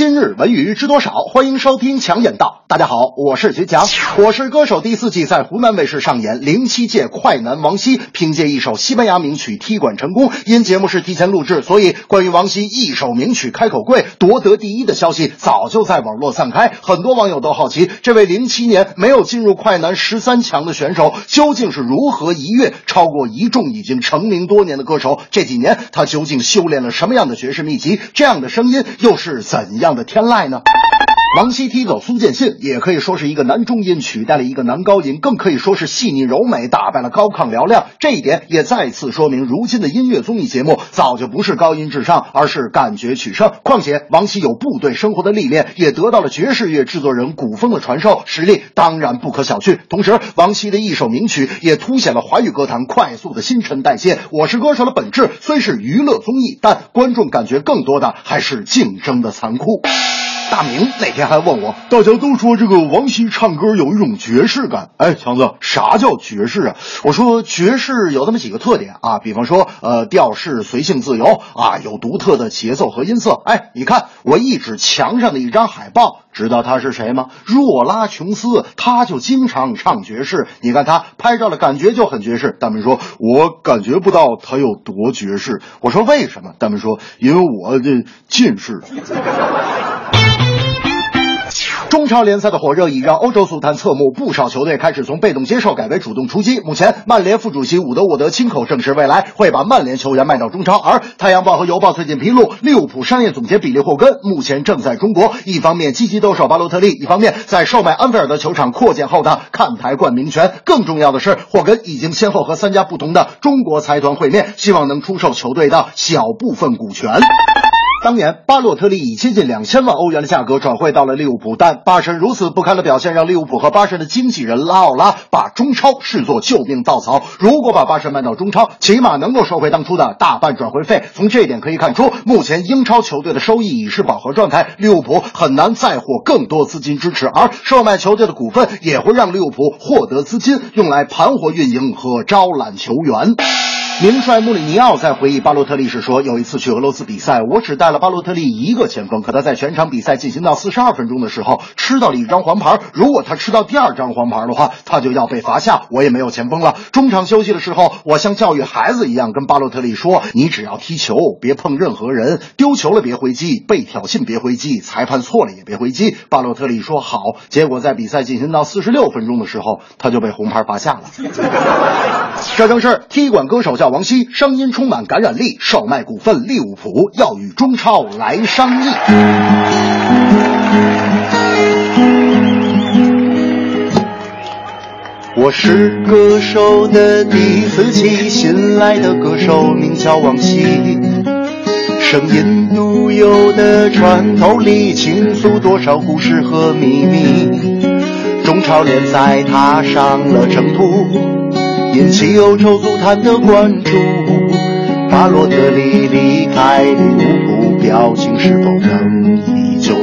今日文娱知多少？欢迎收听强眼道。大家好，我是徐强。《我是歌手》第四季在湖南卫视上演，零七届快男王希凭借一首西班牙名曲踢馆成功。因节目是提前录制，所以关于王希一首名曲开口跪夺得第一的消息早就在网络散开。很多网友都好奇，这位零七年没有进入快男十三强的选手究竟是如何一跃超过一众已经成名多年的歌手？这几年他究竟修炼了什么样的绝世秘籍？这样的声音又是怎样的天籁呢？王希踢走苏建信，也可以说是一个男中音取代了一个男高音，更可以说是细腻柔美打败了高亢嘹亮。这一点也再次说明，如今的音乐综艺节目早就不是高音至上，而是感觉取胜。况且王希有部队生活的历练，也得到了爵士乐制作人古风的传授，实力当然不可小觑。同时，王希的一首名曲也凸显了华语歌坛快速的新陈代谢。我是歌手的本质虽是娱乐综艺，但观众感觉更多的还是竞争的残酷。大明那天还问我，大家都说这个王希唱歌有一种爵士感。哎，强子，啥叫爵士啊？我说爵士有这么几个特点啊，比方说，呃，调式随性自由啊，有独特的节奏和音色。哎，你看我一指墙上的一张海报，知道他是谁吗？若拉琼斯，他就经常唱爵士。你看他拍照的感觉就很爵士。大明说，我感觉不到他有多爵士。我说为什么？大明说，因为我这近视。中超联赛的火热已让欧洲足坛侧目，不少球队开始从被动接受改为主动出击。目前，曼联副主席伍德沃德亲口证实，未来会把曼联球员卖到中超。而《太阳报》和《邮报》最近披露，利物浦商业总监比利霍根目前正在中国，一方面积极兜售巴洛特利，一方面在售卖安菲尔德球场扩建后的看台冠名权。更重要的是，霍根已经先后和三家不同的中国财团会面，希望能出售球队的小部分股权。当年巴洛特利以接近两千万欧元的价格转会到了利物浦，但巴神如此不堪的表现，让利物浦和巴神的经纪人拉奥拉把中超视作救命稻草。如果把巴神卖到中超，起码能够收回当初的大半转会费。从这一点可以看出，目前英超球队的收益已是饱和状态，利物浦很难再获更多资金支持，而售卖球队的股份也会让利物浦获得资金，用来盘活运营和招揽球员。名帅穆里尼奥在回忆巴洛特利时说：“有一次去俄罗斯比赛，我只带了巴洛特利一个前锋，可他在全场比赛进行到四十二分钟的时候吃到了一张黄牌。如果他吃到第二张黄牌的话，他就要被罚下，我也没有前锋了。中场休息的时候，我像教育孩子一样跟巴洛特利说：你只要踢球，别碰任何人，丢球了别回击，被挑衅别回击，裁判错了也别回击。巴洛特利说好。结果在比赛进行到四十六分钟的时候，他就被红牌罚下了。这正是踢馆歌手叫。”王希声音充满感染力，售卖股份，利物浦要与中超来商议。我是歌手的第四期，新来的歌手名叫王希，声音独有的穿透力，倾诉多少故事和秘密。中超联赛踏上了征途。引起欧洲足坛的关注，巴洛特利离开利物浦，表情是否仍依旧。